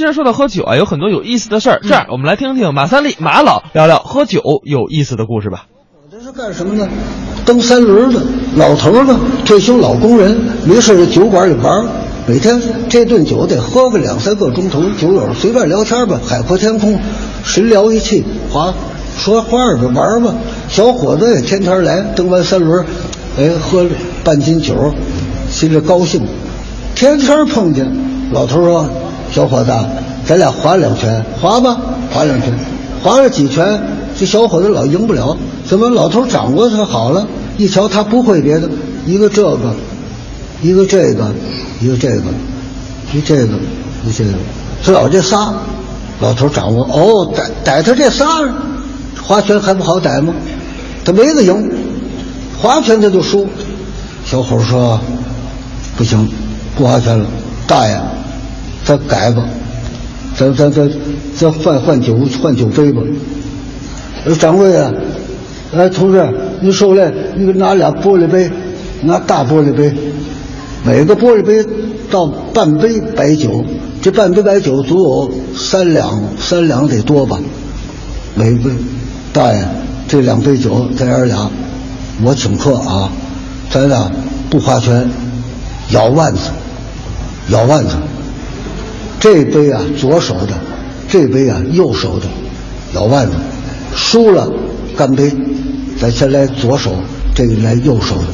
既然说到喝酒啊，有很多有意思的事儿。这样，我们来听听马三立马老聊聊喝酒有意思的故事吧。我这是干什么呢？蹬三轮的老头儿呢，退休老工人，没事在酒馆里玩儿，每天这顿酒得喝个两三个钟头。酒友随便聊天吧，海阔天空，神聊一气，划说话儿吧，玩儿吧。小伙子也天天来，蹬完三轮，哎，喝了半斤酒，心里高兴。天天碰见，老头儿说：“小伙子，咱俩划两拳，划吧，划两拳，划了几拳，这小伙子老赢不了。怎么老头掌握他好了？一瞧他不会别的，一个这个，一个这个，一个这个，一这个，一这个，这老这仨，老头掌握。哦，逮逮他这仨，划拳还不好逮吗？他没得赢，划拳他就输。小伙说：“不行。”不划拳了，大爷，咱改吧，咱咱咱咱换换酒换酒杯吧。呃，掌柜的，哎，同志，你收来，你给拿俩玻璃杯，拿大玻璃杯，每个玻璃杯倒半杯白酒，这半杯白酒足有三两，三两得多吧？每杯，大爷，这两杯酒咱爷俩，我请客啊，咱俩不划拳，咬腕子。咬腕子，这杯啊左手的，这杯啊右手的，咬腕子，输了干杯。咱先来左手，这个来右手的，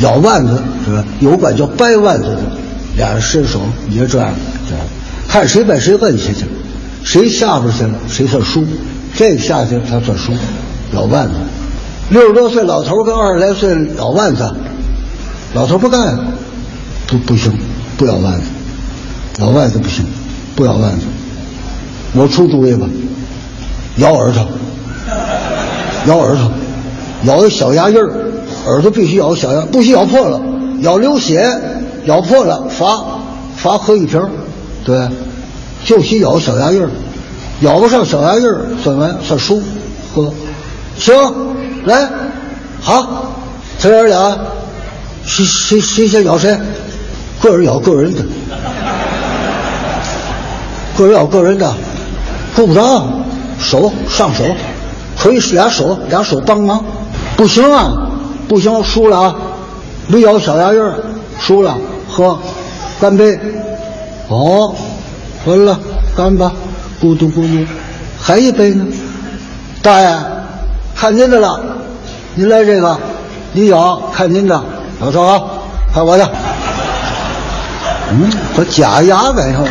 咬腕子是吧？有管叫掰腕子的，俩人伸手也这样，这样，看谁把谁摁下去，谁下边去了谁算输，这下去他算输，咬腕子。六十多岁老头跟二十来岁咬腕子，老头不干，不不行。不咬腕子，咬腕子不行，不咬腕子。我出主意吧，咬耳朵，咬耳朵，咬一小牙印儿，耳朵必须咬小牙，不许咬破了，咬流血，咬破了罚罚喝一瓶，对，就许咬小牙印儿，咬不上小牙印儿算完算输，喝，行，来，好，咱爷俩，谁谁谁先咬谁。个人咬个人的，个人咬个人的，够不着，手上手，可以俩手俩手帮忙，不行啊，不行，输了啊，没咬小牙印，输了，喝，干杯，哦，完了，干吧，咕嘟咕嘟，还一杯呢，大爷，看您的了，您来这个，你咬，看您的，老赵啊，看我的。嗯，我假牙摆上。